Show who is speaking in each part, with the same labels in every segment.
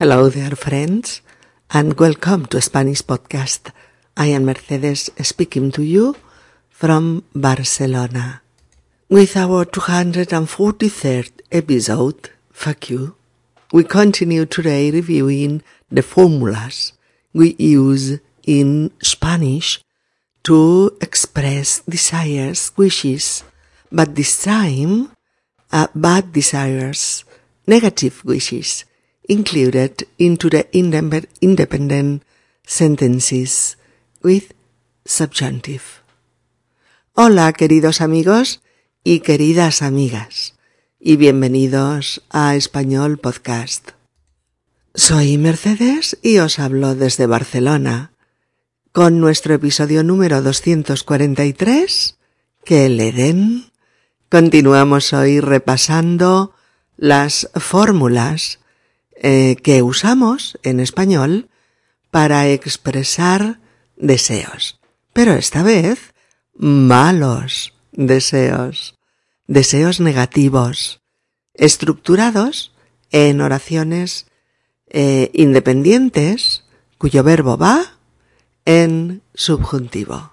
Speaker 1: Hello there, friends, and welcome to Spanish Podcast. I am Mercedes speaking to you from Barcelona. With our 243rd episode, fuck you, we continue today reviewing the formulas we use in Spanish to express desires, wishes, but this time, uh, bad desires, negative wishes, included into the independent sentences with subjunctive. Hola, queridos amigos y queridas amigas, y bienvenidos a Español Podcast. Soy Mercedes y os hablo desde Barcelona, con nuestro episodio número 243, que le den. Continuamos hoy repasando las fórmulas eh, que usamos en español para expresar deseos. Pero esta vez malos deseos, deseos negativos, estructurados en oraciones eh, independientes cuyo verbo va en subjuntivo.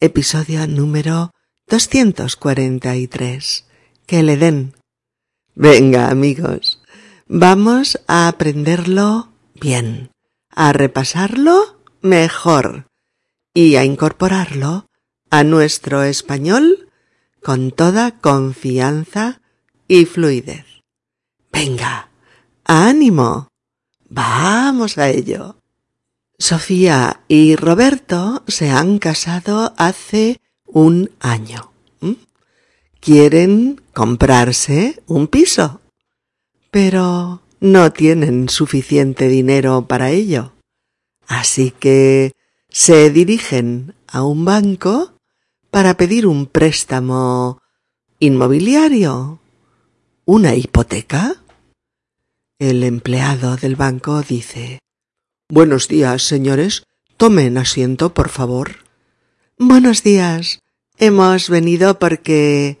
Speaker 1: Episodio número 243. Que le den. Venga, amigos, Vamos a aprenderlo bien, a repasarlo mejor y a incorporarlo a nuestro español con toda confianza y fluidez. Venga, ánimo. Vamos a ello. Sofía y Roberto se han casado hace un año. Quieren comprarse un piso pero no tienen suficiente dinero para ello. Así que se dirigen a un banco para pedir un préstamo inmobiliario, una hipoteca. El empleado del banco dice Buenos días, señores. Tomen asiento, por favor. Buenos días. Hemos venido porque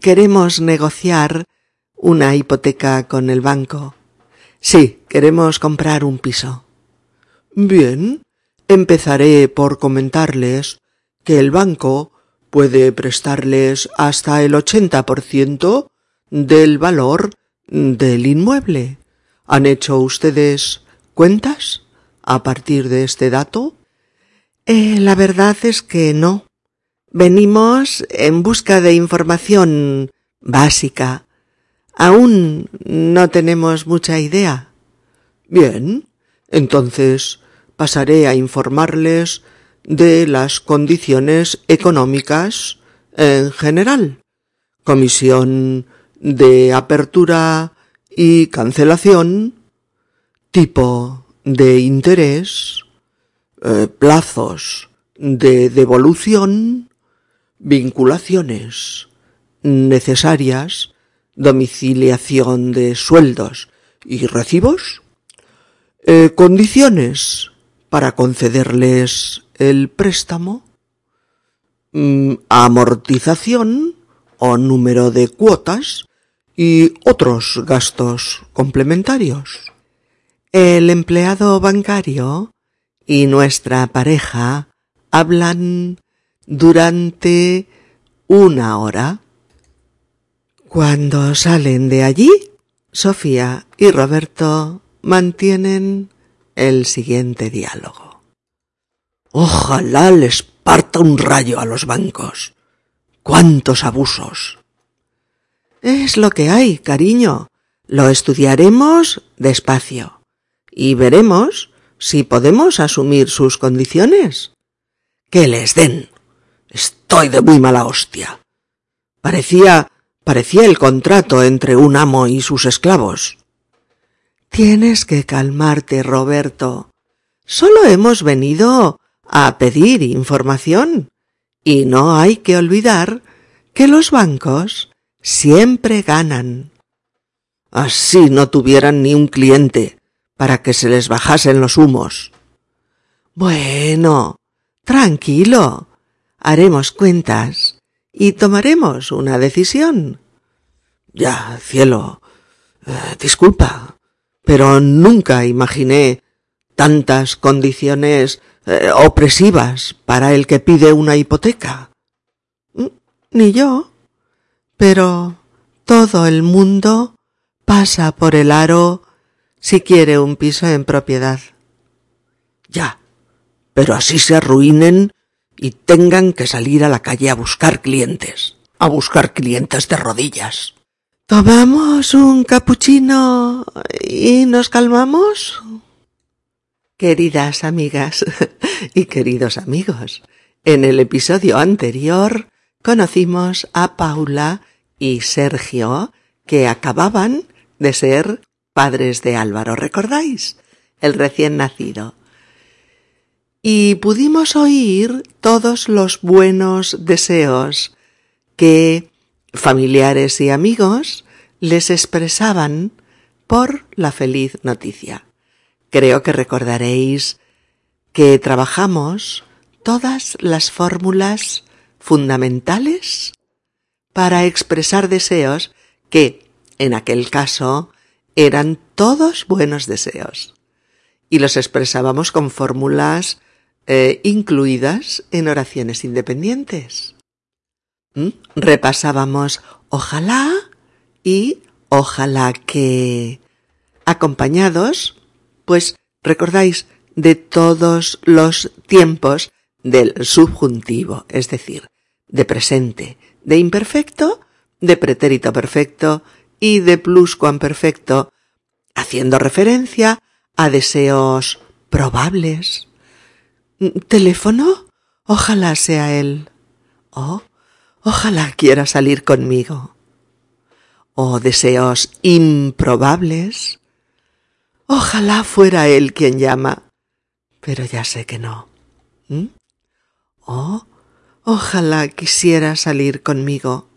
Speaker 1: queremos negociar una hipoteca con el banco. Sí, queremos comprar un piso. Bien, empezaré por comentarles que el banco puede prestarles hasta el ochenta por ciento del valor del inmueble. ¿Han hecho ustedes cuentas a partir de este dato? Eh, la verdad es que no. Venimos en busca de información básica Aún no tenemos mucha idea. Bien, entonces pasaré a informarles de las condiciones económicas en general, comisión de apertura y cancelación, tipo de interés, eh, plazos de devolución, vinculaciones necesarias domiciliación de sueldos y recibos, eh, condiciones para concederles el préstamo, mm, amortización o número de cuotas y otros gastos complementarios. El empleado bancario y nuestra pareja hablan durante una hora cuando salen de allí, Sofía y Roberto mantienen el siguiente diálogo. Ojalá les parta un rayo a los bancos. ¡Cuántos abusos! Es lo que hay, cariño. Lo estudiaremos despacio y veremos si podemos asumir sus condiciones. Que les den. Estoy de muy mala hostia. Parecía Parecía el contrato entre un amo y sus esclavos. Tienes que calmarte, Roberto. Solo hemos venido a pedir información. Y no hay que olvidar que los bancos siempre ganan. Así no tuvieran ni un cliente para que se les bajasen los humos. Bueno, tranquilo. Haremos cuentas y tomaremos una decisión. Ya, cielo. Eh, disculpa. pero nunca imaginé tantas condiciones eh, opresivas para el que pide una hipoteca. Mm, ni yo. Pero todo el mundo pasa por el aro si quiere un piso en propiedad. Ya, pero así se arruinen y tengan que salir a la calle a buscar clientes, a buscar clientes de rodillas. ¿Tomamos un capuchino y nos calmamos? Queridas amigas y queridos amigos, en el episodio anterior conocimos a Paula y Sergio que acababan de ser padres de Álvaro, ¿recordáis? El recién nacido. Y pudimos oír todos los buenos deseos que familiares y amigos les expresaban por la feliz noticia. Creo que recordaréis que trabajamos todas las fórmulas fundamentales para expresar deseos que, en aquel caso, eran todos buenos deseos. Y los expresábamos con fórmulas eh, incluidas en oraciones independientes. ¿Mm? Repasábamos ojalá y ojalá que acompañados pues recordáis de todos los tiempos del subjuntivo, es decir, de presente, de imperfecto, de pretérito perfecto y de pluscuamperfecto, haciendo referencia a deseos probables. ¿Teléfono? Ojalá sea él. Oh, ojalá quiera salir conmigo. O deseos improbables. Ojalá fuera él quien llama. Pero ya sé que no. ¿Mm? Oh, ojalá quisiera salir conmigo.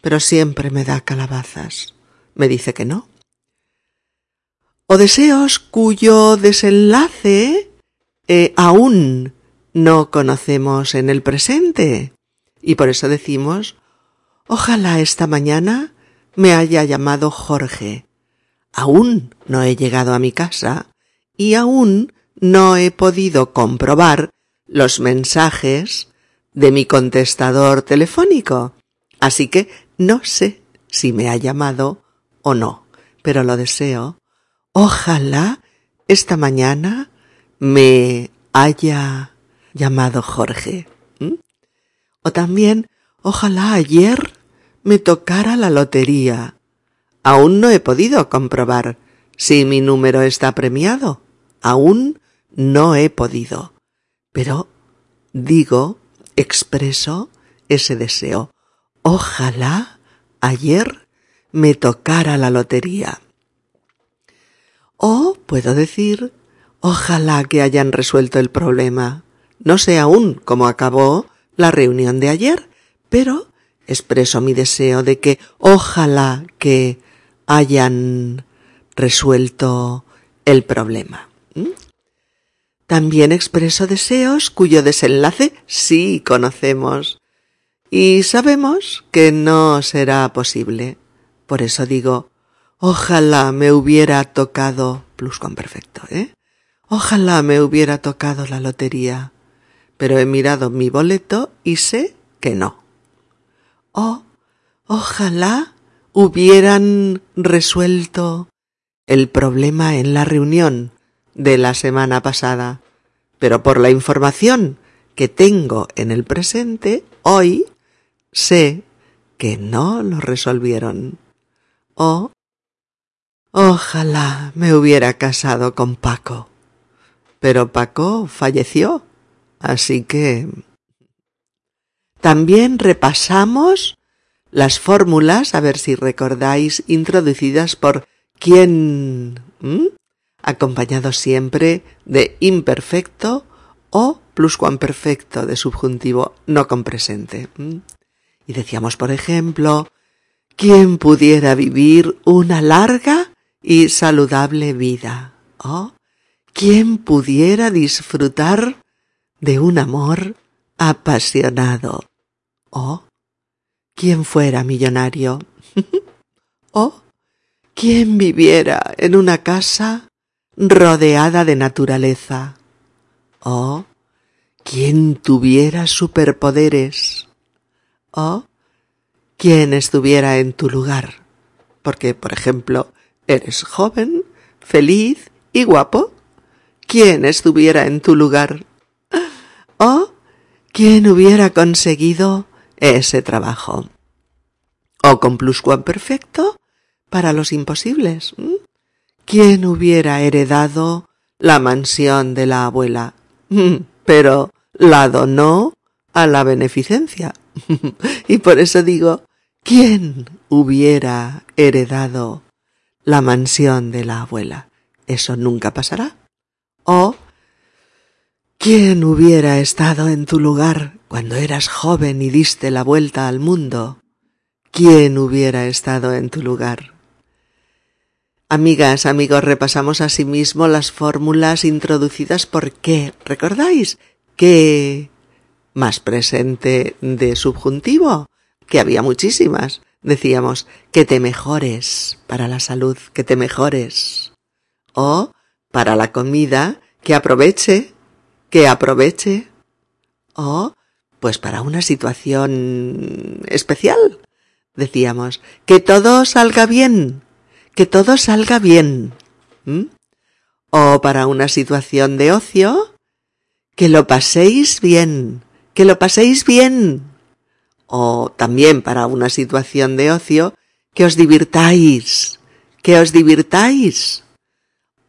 Speaker 1: Pero siempre me da calabazas. Me dice que no. O deseos cuyo desenlace eh, aún no conocemos en el presente. Y por eso decimos, ojalá esta mañana me haya llamado Jorge aún no he llegado a mi casa y aún no he podido comprobar los mensajes de mi contestador telefónico. Así que no sé si me ha llamado o no, pero lo deseo. Ojalá esta mañana me haya llamado Jorge. O también, ojalá ayer me tocara la lotería Aún no he podido comprobar si mi número está premiado. Aún no he podido. Pero digo, expreso ese deseo. Ojalá ayer me tocara la lotería. O puedo decir, ojalá que hayan resuelto el problema. No sé aún cómo acabó la reunión de ayer, pero expreso mi deseo de que ojalá que hayan resuelto el problema. También expreso deseos cuyo desenlace sí conocemos y sabemos que no será posible. Por eso digo, ojalá me hubiera tocado pluscuamperfecto, ¿eh? Ojalá me hubiera tocado la lotería, pero he mirado mi boleto y sé que no. Oh, ojalá hubieran resuelto el problema en la reunión de la semana pasada, pero por la información que tengo en el presente, hoy sé que no lo resolvieron. O ojalá me hubiera casado con Paco. Pero Paco falleció, así que... También repasamos las fórmulas, a ver si recordáis, introducidas por quién, acompañado siempre de imperfecto o pluscuamperfecto de subjuntivo no con presente. Y decíamos, por ejemplo, ¿quién pudiera vivir una larga y saludable vida? ¿O quién pudiera disfrutar de un amor apasionado? ¿O quien fuera millonario. o ¿quién viviera en una casa rodeada de naturaleza? ¿O quién tuviera superpoderes? ¿O quién estuviera en tu lugar? Porque, por ejemplo, eres joven, feliz y guapo. ¿Quién estuviera en tu lugar? ¿O quién hubiera conseguido ese trabajo? ¿O con pluscuamperfecto para los imposibles? ¿Quién hubiera heredado la mansión de la abuela? Pero la donó a la beneficencia. y por eso digo, ¿quién hubiera heredado la mansión de la abuela? Eso nunca pasará. ¿O quién hubiera estado en tu lugar cuando eras joven y diste la vuelta al mundo? ¿Quién hubiera estado en tu lugar? Amigas, amigos, repasamos asimismo las fórmulas introducidas por qué. ¿Recordáis? ¿Qué más presente de subjuntivo? Que había muchísimas. Decíamos, que te mejores para la salud, que te mejores. O para la comida, que aproveche, que aproveche. O, pues para una situación especial. Decíamos, que todo salga bien, que todo salga bien. O para una situación de ocio, que lo paséis bien, que lo paséis bien. O también para una situación de ocio, que os divirtáis, que os divirtáis.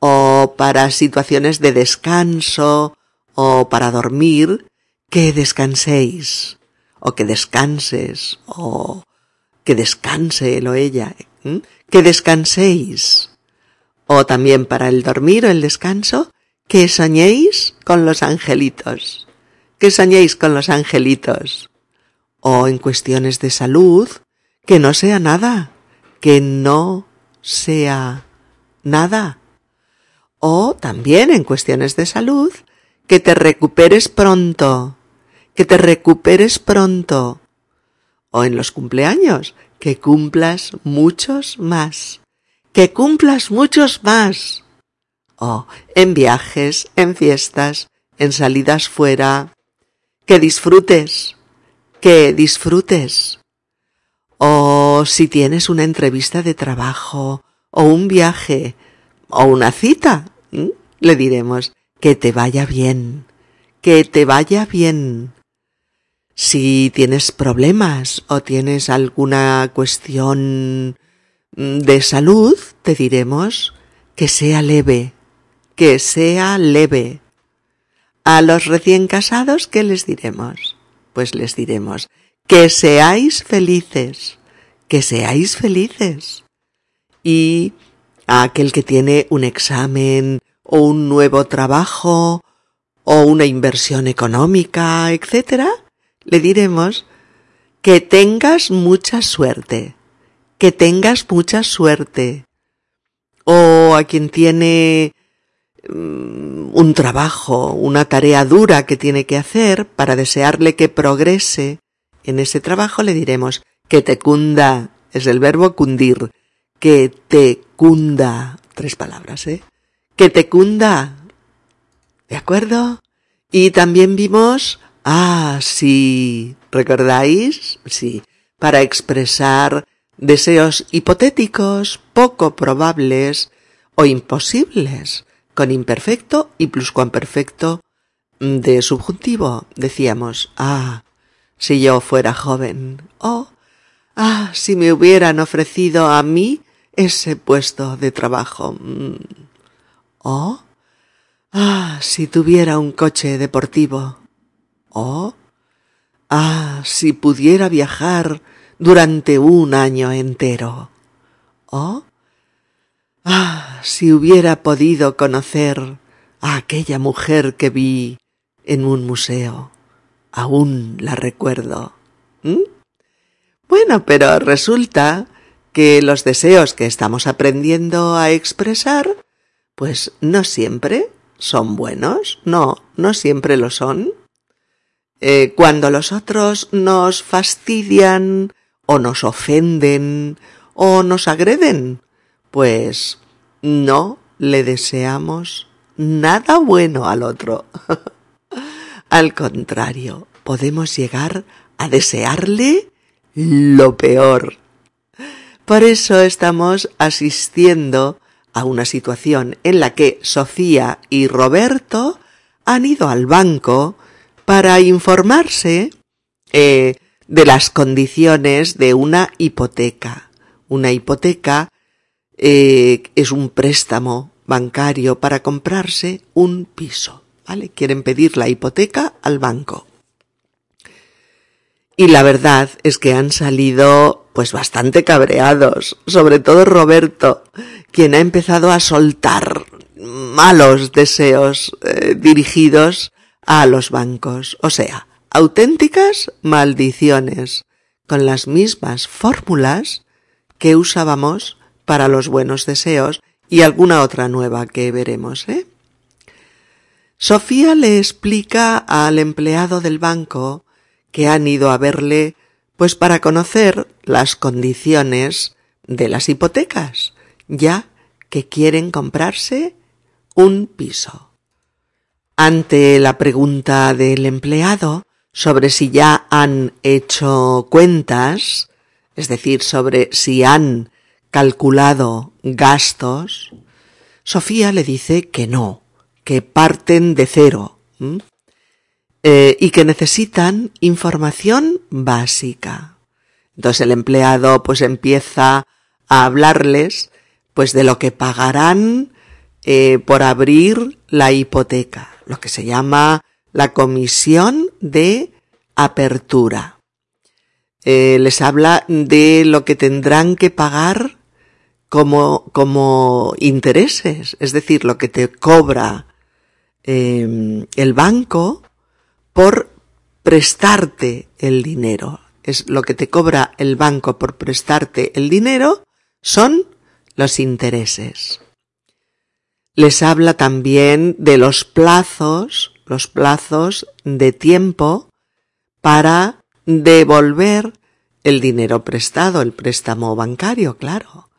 Speaker 1: O para situaciones de descanso o para dormir, que descanséis. O que descanses. O que descanse él o ella que descanséis. O también para el dormir o el descanso, que soñéis con los angelitos. Que soñéis con los angelitos. O en cuestiones de salud, que no sea nada. Que no sea nada. O también en cuestiones de salud, que te recuperes pronto. Que te recuperes pronto. O en los cumpleaños, que cumplas muchos más, que cumplas muchos más. Oh, en viajes, en fiestas, en salidas fuera, que disfrutes, que disfrutes. O si tienes una entrevista de trabajo, o un viaje, o una cita, le diremos que te vaya bien, que te vaya bien. Si tienes problemas o tienes alguna cuestión mm, de salud, te diremos que sea leve, que sea leve. A los recién casados, ¿qué les diremos? Pues les diremos que seáis felices, que seáis felices. Y a aquel que tiene un examen o un nuevo trabajo o una inversión económica, etcétera, le diremos que tengas mucha suerte, que tengas mucha suerte. O a quien tiene mm, un trabajo, una tarea dura que tiene que hacer para desearle que progrese en ese trabajo, le diremos que te cunda, es el verbo cundir, que te cunda, tres palabras, ¿eh? Que te cunda. ¿De acuerdo? Y también vimos Ah, sí. ¿Recordáis? Sí. Para expresar deseos hipotéticos, poco probables o imposibles, con imperfecto y pluscuamperfecto de subjuntivo. Decíamos, ah, si yo fuera joven. Oh, ah, si me hubieran ofrecido a mí ese puesto de trabajo. Oh, ah, si tuviera un coche deportivo. Oh, ah, si pudiera viajar durante un año entero. Oh, ah, si hubiera podido conocer a aquella mujer que vi en un museo. Aún la recuerdo. ¿Mm? Bueno, pero resulta que los deseos que estamos aprendiendo a expresar, pues no siempre son buenos, no, no siempre lo son. Eh, cuando los otros nos fastidian o nos ofenden o nos agreden, pues no le deseamos nada bueno al otro. al contrario, podemos llegar a desearle lo peor. Por eso estamos asistiendo a una situación en la que Sofía y Roberto han ido al banco para informarse eh, de las condiciones de una hipoteca. Una hipoteca eh, es un préstamo bancario para comprarse un piso. ¿Vale? Quieren pedir la hipoteca al banco. Y la verdad es que han salido pues bastante cabreados, sobre todo Roberto, quien ha empezado a soltar malos deseos eh, dirigidos a los bancos, o sea, auténticas maldiciones, con las mismas fórmulas que usábamos para los buenos deseos y alguna otra nueva que veremos, ¿eh? Sofía le explica al empleado del banco que han ido a verle pues para conocer las condiciones de las hipotecas, ya que quieren comprarse un piso. Ante la pregunta del empleado sobre si ya han hecho cuentas, es decir, sobre si han calculado gastos, Sofía le dice que no, que parten de cero eh, y que necesitan información básica. Entonces el empleado pues empieza a hablarles pues de lo que pagarán eh, por abrir la hipoteca, lo que se llama la comisión de apertura. Eh, les habla de lo que tendrán que pagar como, como intereses, es decir, lo que te cobra el banco por prestarte el dinero. Es lo que te cobra el banco por prestarte el dinero son los intereses. Les habla también de los plazos, los plazos de tiempo para devolver el dinero prestado, el préstamo bancario, claro.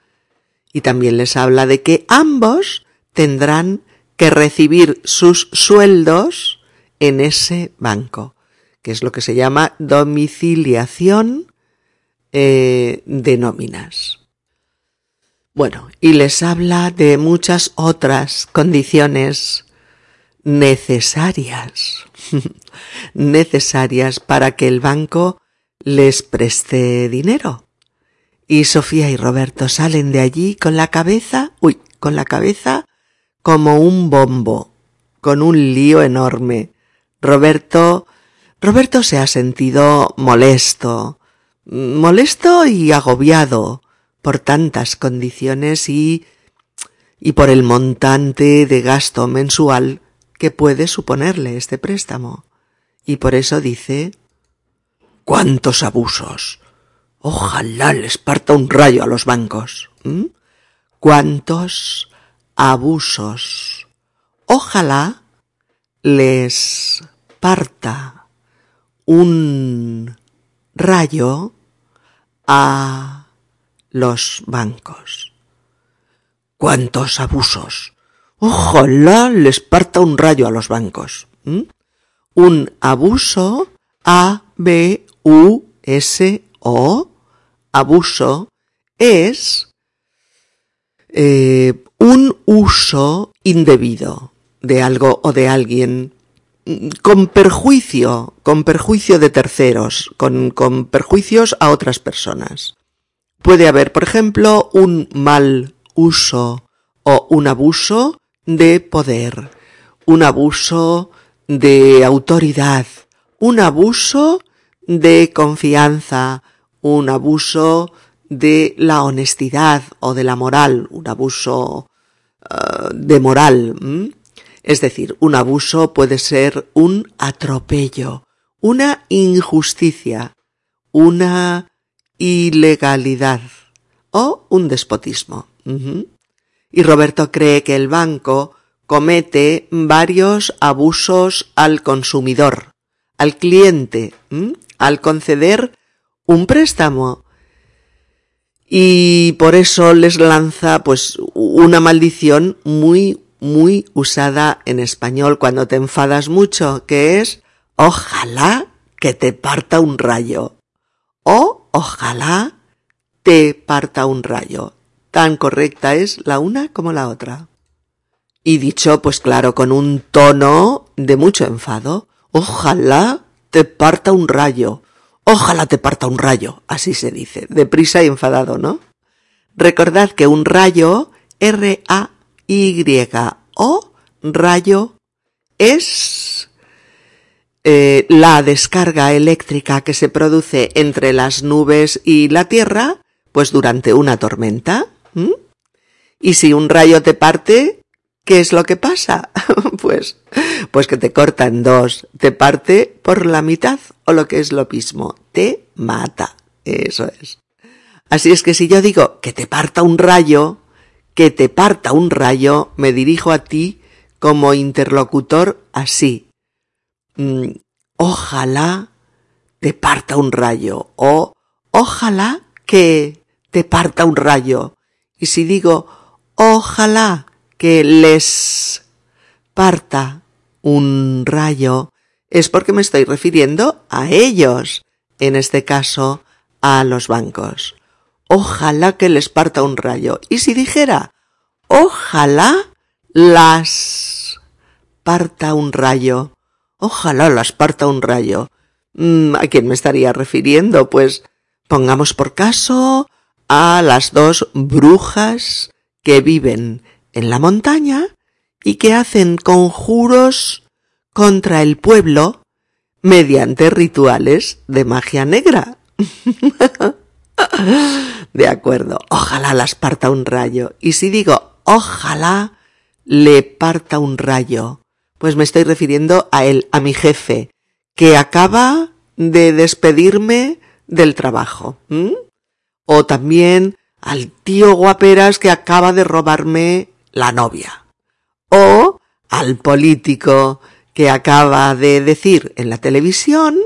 Speaker 1: Y también les habla de que ambos tendrán que recibir sus sueldos en ese banco, que es lo que se llama domiciliación eh, de nóminas. Bueno, y les habla de muchas otras condiciones necesarias, necesarias para que el banco les preste dinero. Y Sofía y Roberto salen de allí con la cabeza, uy, con la cabeza como un bombo, con un lío enorme. Roberto, Roberto se ha sentido molesto, molesto y agobiado, por tantas condiciones y y por el montante de gasto mensual que puede suponerle este préstamo. Y por eso dice ¿Cuántos abusos? Ojalá les parta un rayo a los bancos. ¿Cuántos abusos? Ojalá les parta un rayo a los bancos. ¡Cuántos abusos! Ojalá les parta un rayo a los bancos. Un abuso, A-B-U-S-O, abuso, es eh, un uso indebido de algo o de alguien con perjuicio, con perjuicio de terceros, con, con perjuicios a otras personas. Puede haber, por ejemplo, un mal uso o un abuso de poder, un abuso de autoridad, un abuso de confianza, un abuso de la honestidad o de la moral, un abuso uh, de moral. Es decir, un abuso puede ser un atropello, una injusticia, una ilegalidad o un despotismo. Y Roberto cree que el banco comete varios abusos al consumidor, al cliente, al conceder un préstamo. y por eso les lanza pues una maldición muy muy usada en español cuando te enfadas mucho, que es ojalá que te parta un rayo o ojalá te parta un rayo. Tan correcta es la una como la otra. Y dicho, pues claro, con un tono de mucho enfado. Ojalá te parta un rayo. Ojalá te parta un rayo. Así se dice. Deprisa y enfadado, ¿no? Recordad que un rayo, R-A-Y-O, rayo, es eh, la descarga eléctrica que se produce entre las nubes y la Tierra, pues durante una tormenta. Y si un rayo te parte, ¿qué es lo que pasa? pues, pues que te corta en dos, te parte por la mitad o lo que es lo mismo, te mata. Eso es. Así es que si yo digo que te parta un rayo, que te parta un rayo, me dirijo a ti como interlocutor así. Mm, ojalá te parta un rayo o ojalá que te parta un rayo. Y si digo ojalá que les parta un rayo, es porque me estoy refiriendo a ellos, en este caso a los bancos. Ojalá que les parta un rayo. Y si dijera, ojalá las parta un rayo, ojalá las parta un rayo, mm, ¿a quién me estaría refiriendo? Pues pongamos por caso a las dos brujas que viven en la montaña y que hacen conjuros contra el pueblo mediante rituales de magia negra. de acuerdo, ojalá las parta un rayo. Y si digo ojalá le parta un rayo, pues me estoy refiriendo a él, a mi jefe, que acaba de despedirme del trabajo. O también al tío guaperas que acaba de robarme la novia. O al político que acaba de decir en la televisión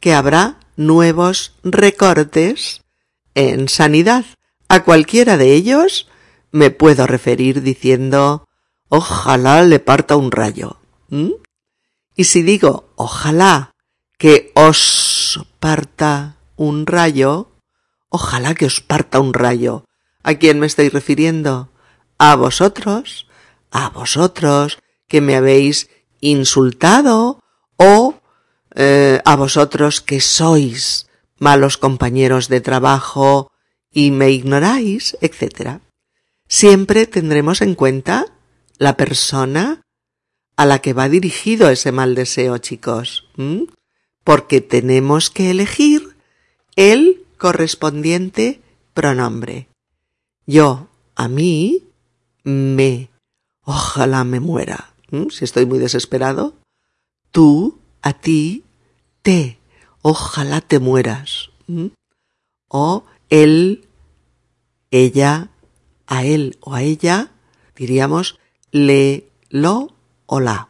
Speaker 1: que habrá nuevos recortes en sanidad. A cualquiera de ellos me puedo referir diciendo ojalá le parta un rayo. Y si digo ojalá que os parta un rayo, ojalá que os parta un rayo. ¿A quién me estoy refiriendo? A vosotros, a vosotros que me habéis insultado o eh, a vosotros que sois malos compañeros de trabajo y me ignoráis, etc. Siempre tendremos en cuenta la persona a la que va dirigido ese mal deseo, chicos, porque tenemos que elegir el correspondiente pronombre. Yo, a mí, me, ojalá me muera, si estoy muy desesperado. Tú, a ti, te, ojalá te mueras. O él, ella, a él o a ella, diríamos le, lo o la.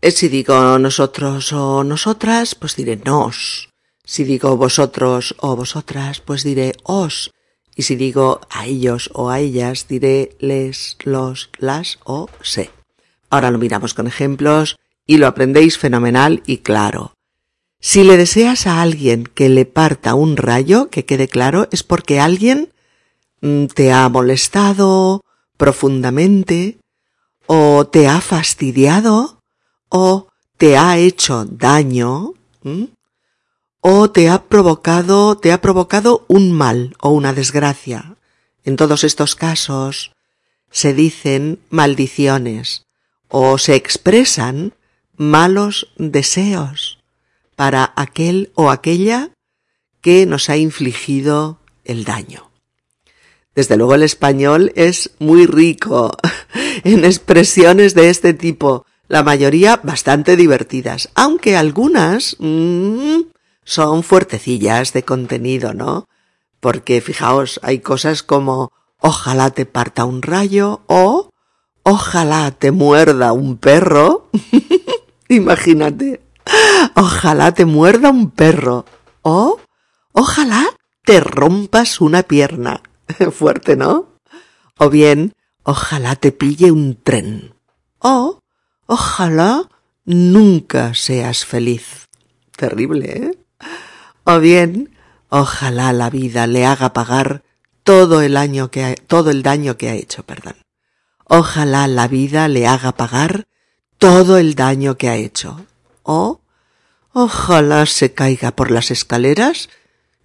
Speaker 1: Eh, si digo nosotros o nosotras, pues diré nos. Si digo vosotros o vosotras, pues diré os. Y si digo a ellos o a ellas, diré les, los, las o se. Ahora lo miramos con ejemplos y lo aprendéis fenomenal y claro. Si le deseas a alguien que le parta un rayo, que quede claro, es porque alguien mm, te ha molestado profundamente, o te ha fastidiado, o te ha hecho daño, o te ha provocado, te ha provocado un mal o una desgracia. En todos estos casos se dicen maldiciones o se expresan malos deseos para aquel o aquella que nos ha infligido el daño. Desde luego el español es muy rico en expresiones de este tipo, la mayoría bastante divertidas, aunque algunas mmm, son fuertecillas de contenido, ¿no? Porque fijaos, hay cosas como ojalá te parta un rayo o ojalá te muerda un perro. Imagínate. Ojalá te muerda un perro. O ojalá te rompas una pierna. Fuerte, ¿no? O bien, ojalá te pille un tren. O, ojalá nunca seas feliz. Terrible, ¿eh? O bien, ojalá la vida le haga pagar todo el año que ha, todo el daño que ha hecho, perdón. Ojalá la vida le haga pagar todo el daño que ha hecho. O ojalá se caiga por las escaleras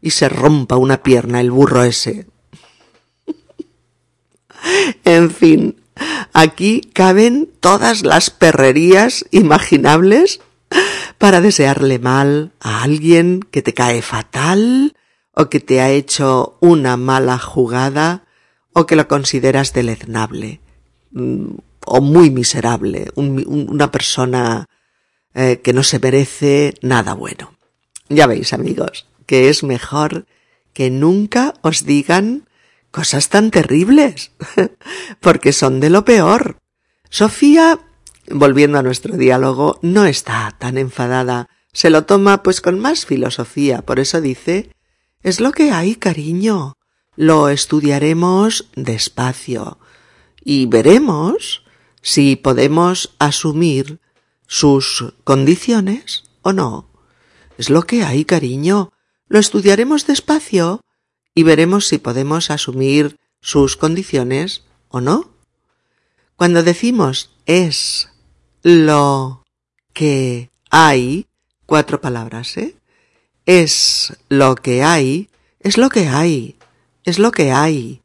Speaker 1: y se rompa una pierna el burro ese. en fin, aquí caben todas las perrerías imaginables para desearle mal a alguien que te cae fatal o que te ha hecho una mala jugada o que lo consideras deleznable mm, o muy miserable, una persona eh, que no se merece nada bueno. Ya veis, amigos, que es mejor que nunca os digan cosas tan terribles, porque son de lo peor. Sofía, volviendo a nuestro diálogo, no está tan enfadada, se lo toma pues con más filosofía, por eso dice es lo que hay, cariño. Lo estudiaremos despacio y veremos si podemos asumir sus condiciones o no. Es lo que hay, cariño. Lo estudiaremos despacio y veremos si podemos asumir sus condiciones o no. Cuando decimos es lo que hay, cuatro palabras, ¿eh? Es lo que hay, es lo que hay, es lo que hay.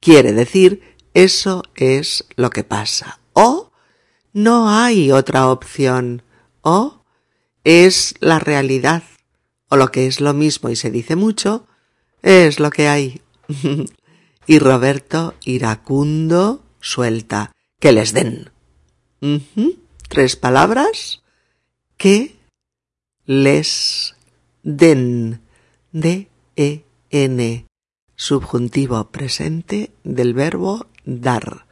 Speaker 1: Quiere decir, eso es lo que pasa. O no hay otra opción. O es la realidad. O lo que es lo mismo y se dice mucho, es lo que hay. y Roberto iracundo suelta. Que les den. Tres palabras. Que les den, D-E-N, subjuntivo presente del verbo dar,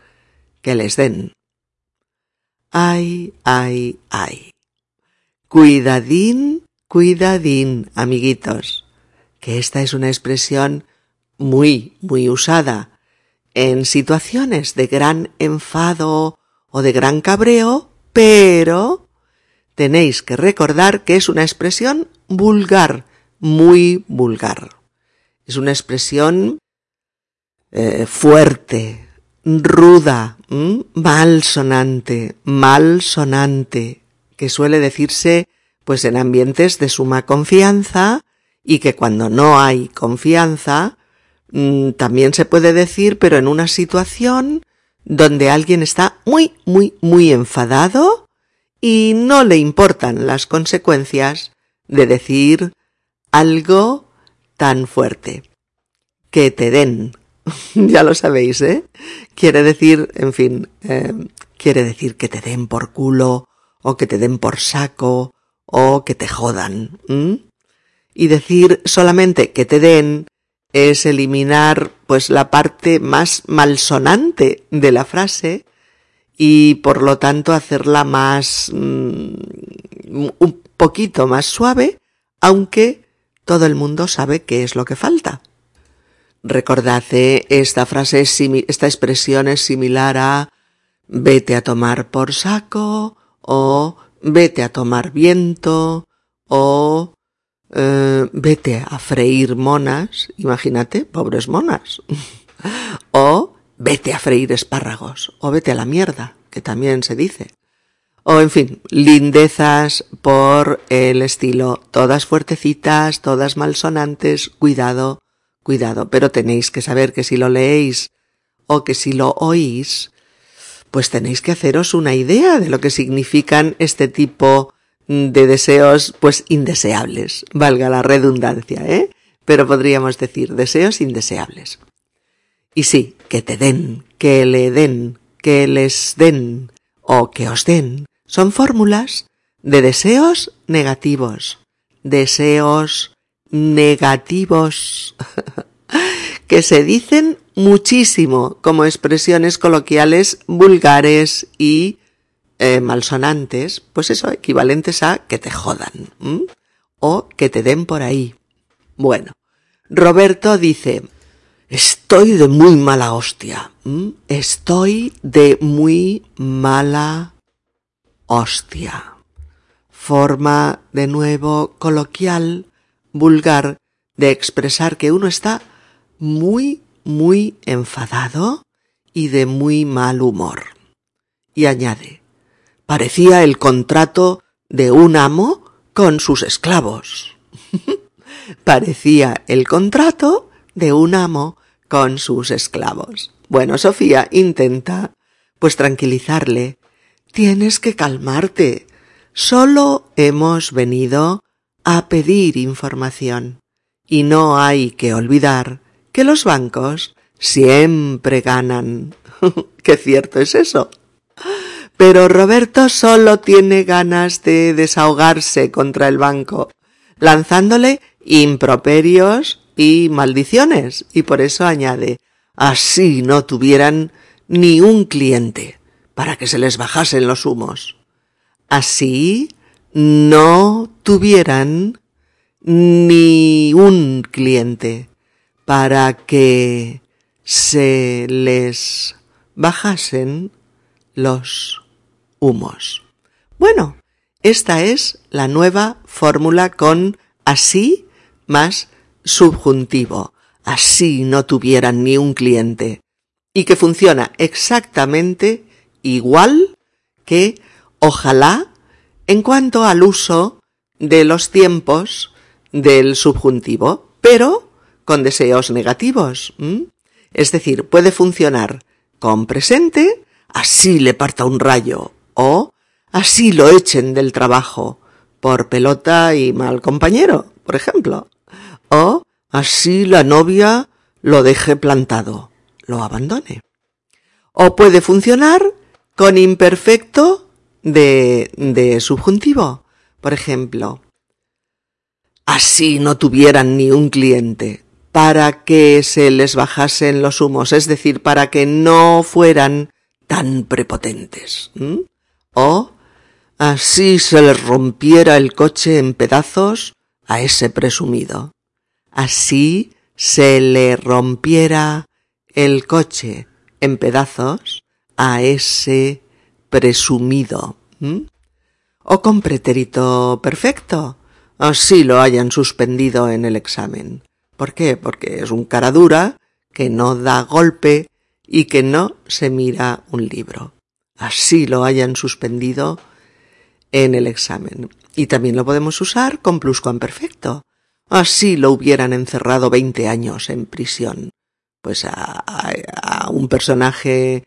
Speaker 1: que les den. Ay, ay, ay. Cuidadín, cuidadín, amiguitos, que esta es una expresión muy, muy usada en situaciones de gran enfado o de gran cabreo, pero tenéis que recordar que es una expresión vulgar, muy vulgar. Es una expresión eh, fuerte, ruda, malsonante, malsonante, que suele decirse pues en ambientes de suma confianza y que cuando no hay confianza mm, también se puede decir pero en una situación donde alguien está muy, muy, muy enfadado y no le importan las consecuencias de decir algo tan fuerte. Que te den. ya lo sabéis, ¿eh? Quiere decir, en fin, eh, quiere decir que te den por culo, o que te den por saco, o que te jodan. Y decir solamente que te den es eliminar pues la parte más malsonante de la frase y por lo tanto hacerla más mm, un poquito más suave, aunque todo el mundo sabe qué es lo que falta. Recordad, eh, esta frase, esta expresión es similar a vete a tomar por saco o vete a tomar viento o eh, vete a freír monas, imagínate, pobres monas, o vete a freír espárragos o vete a la mierda, que también se dice. O en fin, lindezas por el estilo, todas fuertecitas, todas malsonantes, cuidado, cuidado, pero tenéis que saber que si lo leéis o que si lo oís, pues tenéis que haceros una idea de lo que significan este tipo de deseos, pues indeseables, valga la redundancia, ¿eh? Pero podríamos decir deseos indeseables. Y sí, que te den, que le den, que les den o que os den son fórmulas de deseos negativos, deseos negativos, que se dicen muchísimo como expresiones coloquiales vulgares y eh, malsonantes, pues eso, equivalentes a que te jodan o que te den por ahí. Bueno, Roberto dice, estoy de muy mala hostia. Estoy de muy mala hostia. Forma de nuevo coloquial, vulgar, de expresar que uno está muy, muy enfadado y de muy mal humor. Y añade, parecía el contrato de un amo con sus esclavos. parecía el contrato de un amo con sus esclavos. Bueno, Sofía intenta, pues tranquilizarle. Tienes que calmarte. Solo hemos venido a pedir información. Y no hay que olvidar que los bancos siempre ganan. Qué cierto es eso. Pero Roberto solo tiene ganas de desahogarse contra el banco, lanzándole improperios y maldiciones, y por eso añade así no tuvieran ni un cliente para que se les bajasen los humos. Así no tuvieran ni un cliente para que se les bajasen los humos. Bueno, esta es la nueva fórmula con así más subjuntivo. Así no tuvieran ni un cliente. Y que funciona exactamente igual que ojalá en cuanto al uso de los tiempos del subjuntivo, pero con deseos negativos. Es decir, puede funcionar con presente, así le parta un rayo, o así lo echen del trabajo, por pelota y mal compañero, por ejemplo, o así la novia lo deje plantado, lo abandone. O puede funcionar con imperfecto de, de subjuntivo. Por ejemplo, así no tuvieran ni un cliente, para que se les bajasen los humos, es decir, para que no fueran tan prepotentes. O así se les rompiera el coche en pedazos a ese presumido. Así se le rompiera el coche en pedazos a ese presumido. O con pretérito perfecto así lo hayan suspendido en el examen. ¿Por qué? Porque es un cara dura que no da golpe y que no se mira un libro. Así lo hayan suspendido en el examen. Y también lo podemos usar con pluscuamperfecto. Así lo hubieran encerrado veinte años en prisión. Pues a, a un personaje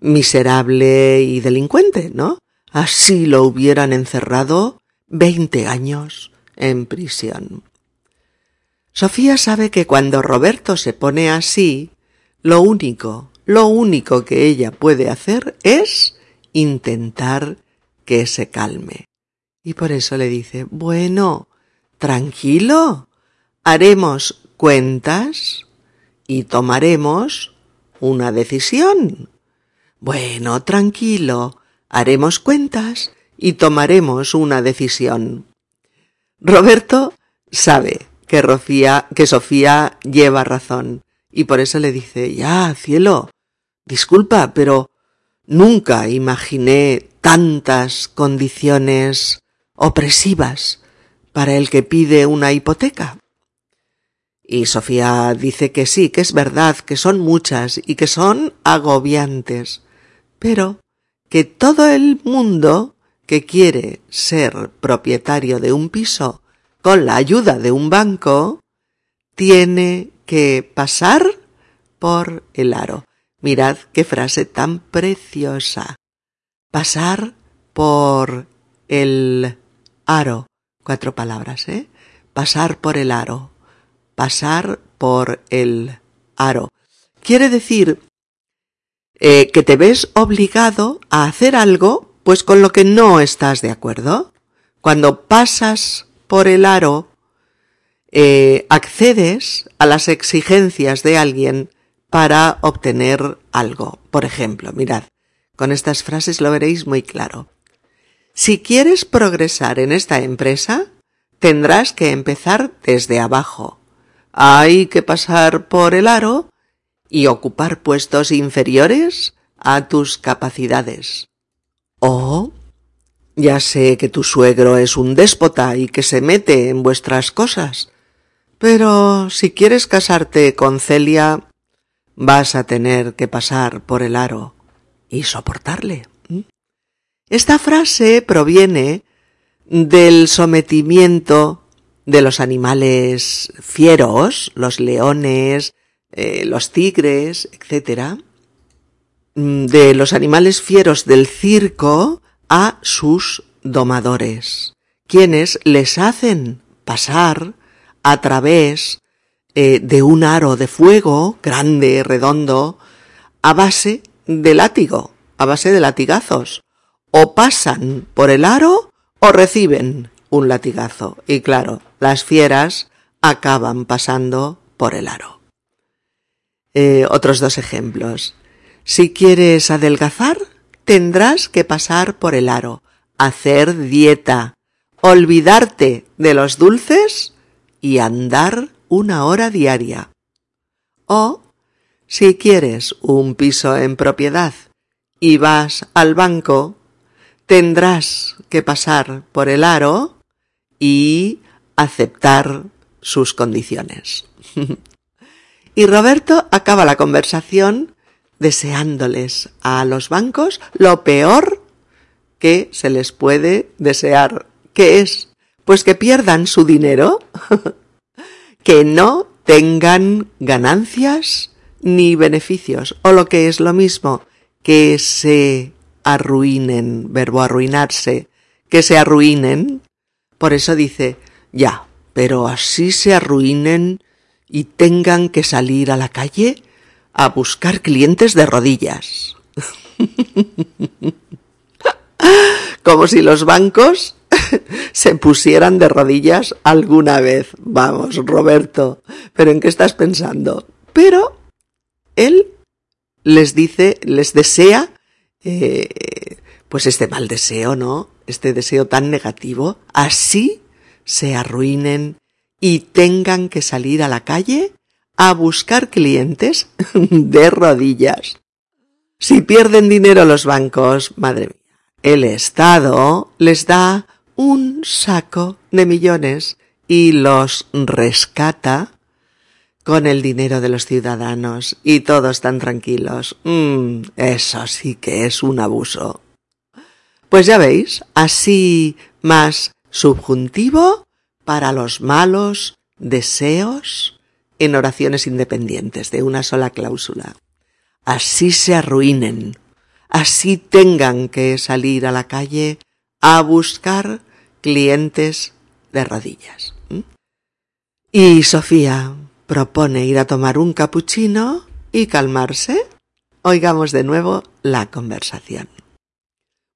Speaker 1: miserable y delincuente, ¿no? Así lo hubieran encerrado veinte años en prisión. Sofía sabe que cuando Roberto se pone así, lo único, lo único que ella puede hacer es intentar que se calme. Y por eso le dice, bueno, tranquilo, haremos cuentas y tomaremos una decisión. Bueno, tranquilo, haremos cuentas y tomaremos una decisión. Roberto sabe que, Sofía lleva razón y por eso le dice, ya, cielo, disculpa, pero nunca imaginé tantas condiciones opresivas para el que pide una hipoteca. Y Sofía dice que sí, que es verdad, que son muchas y que son agobiantes, pero que todo el mundo que quiere ser propietario de un piso con la ayuda de un banco, tiene que pasar por el aro. Mirad qué frase tan preciosa. Pasar por el aro. Cuatro palabras, ¿eh? Pasar por el aro. Pasar por el aro. Quiere decir eh, que te ves obligado a hacer algo pues con lo que no estás de acuerdo. Cuando pasas por el aro, eh, accedes a las exigencias de alguien para obtener algo. Por ejemplo, mirad, con estas frases lo veréis muy claro. Si quieres progresar en esta empresa, tendrás que empezar desde abajo. hay que pasar por el aro y ocupar puestos inferiores a tus capacidades. O ya sé que tu suegro es un déspota y que se mete en vuestras cosas, pero si quieres casarte con Celia, vas a tener que pasar por el aro y soportarle. Esta frase proviene del sometimiento de los animales fieros, los leones, eh, los tigres, etc., mm, de los animales fieros del circo a sus domadores, quienes les hacen pasar a través eh, de un aro de fuego grande, redondo, a base de látigo, a base de latigazos. O pasan por el aro o reciben un latigazo. Y claro, las fieras acaban pasando por el aro. Eh, otros dos ejemplos. Si quieres adelgazar, tendrás que pasar por el aro, hacer dieta, olvidarte de los dulces y andar una hora diaria. O, si quieres un piso en propiedad y vas al banco, tendrás que pasar por el aro y aceptar sus condiciones. y Roberto acaba la conversación deseándoles a los bancos lo peor que se les puede desear. ¿Qué es? Pues que pierdan su dinero, que no tengan ganancias ni beneficios, o lo que es lo mismo, que se arruinen, verbo arruinarse, que se arruinen. Por eso dice, ya, pero así se arruinen y tengan que salir a la calle a buscar clientes de rodillas. Como si los bancos se pusieran de rodillas alguna vez. Vamos, Roberto, pero ¿en qué estás pensando? Pero él les dice, les desea, eh, pues este mal deseo, ¿no? Este deseo tan negativo, así se arruinen y tengan que salir a la calle a buscar clientes de rodillas. Si pierden dinero los bancos, madre mía, el Estado les da un saco de millones y los rescata con el dinero de los ciudadanos y todos tan tranquilos. Mm, eso sí que es un abuso. Pues ya veis, así más subjuntivo para los malos deseos en oraciones independientes de una sola cláusula. Así se arruinen, así tengan que salir a la calle a buscar clientes de rodillas. Y Sofía propone ir a tomar un capuchino y calmarse. Oigamos de nuevo la conversación.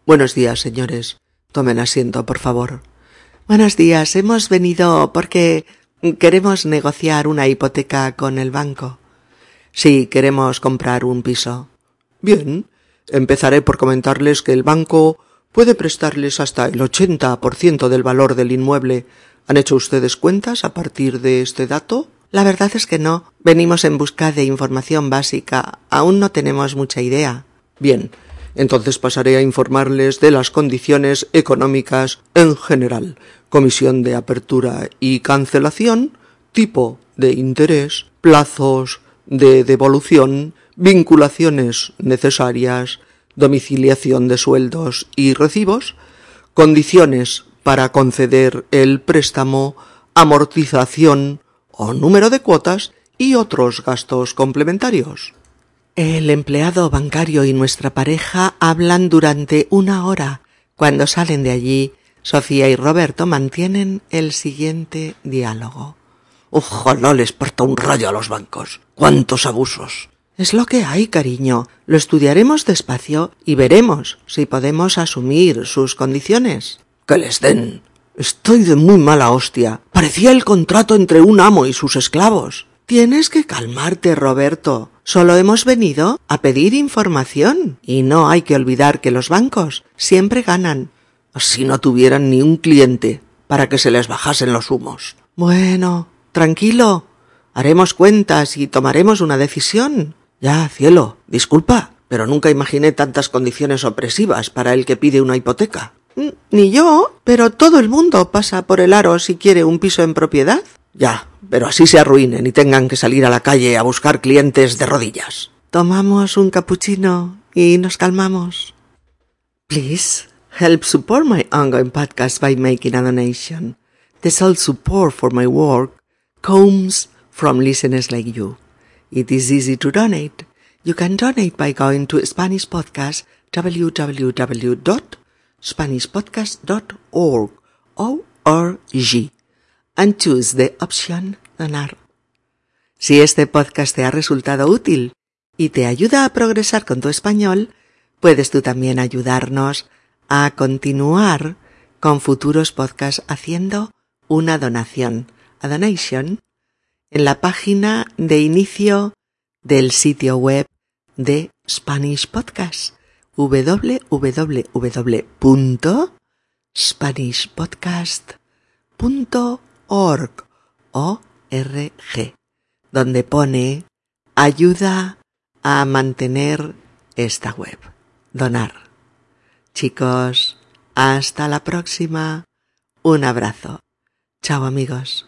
Speaker 1: Buenos días, señores. Tomen asiento, por favor. Buenos días. Hemos venido porque queremos negociar una hipoteca con el banco. Sí, queremos comprar un piso. Bien. Empezaré por comentarles que el banco puede prestarles hasta el 80% del valor del inmueble. ¿Han hecho ustedes cuentas a partir de este dato? La verdad es que no. Venimos en busca de información básica. Aún no tenemos mucha idea. Bien, entonces pasaré a informarles de las condiciones económicas en general, comisión de apertura y cancelación, tipo de interés, plazos de devolución, vinculaciones necesarias, domiciliación de sueldos y recibos, condiciones para conceder el préstamo, amortización o número de cuotas y otros gastos complementarios. El empleado bancario y nuestra pareja hablan durante una hora. Cuando salen de allí, Sofía y Roberto mantienen el siguiente diálogo.
Speaker 2: Ojalá les parta un rayo a los bancos. ¡Cuántos abusos!
Speaker 1: Es lo que hay, cariño. Lo estudiaremos despacio y veremos si podemos asumir sus condiciones.
Speaker 2: Que les den. Estoy de muy mala hostia. Parecía el contrato entre un amo y sus esclavos.
Speaker 1: Tienes que calmarte, Roberto. Solo hemos venido a pedir información. Y no hay que olvidar que los bancos siempre ganan.
Speaker 2: Si no tuvieran ni un cliente para que se les bajasen los humos.
Speaker 1: Bueno, tranquilo. Haremos cuentas y tomaremos una decisión. Ya, cielo, disculpa, pero nunca imaginé tantas condiciones opresivas para el que pide una hipoteca. Mm, ni yo, pero todo el mundo pasa por el aro si quiere un piso en propiedad. Ya, pero así se arruinen y tengan que salir a la calle a buscar clientes de rodillas. Tomamos un cappuccino y nos calmamos. Please help support my ongoing podcast by making a donation. The sole support for my work comes from listeners like you. It is easy to donate. You can donate by going to Spanish Podcast www.spanishpodcast.org O-R-G and choose the option donar. Si este podcast te ha resultado útil y te ayuda a progresar con tu español, puedes tú también ayudarnos a continuar con futuros podcasts haciendo una donación, a donation, en la página de inicio del sitio web de Spanish Podcast www.spanishpodcast.org donde pone ayuda a mantener esta web. Donar. Chicos, hasta la próxima. Un abrazo. Chao amigos.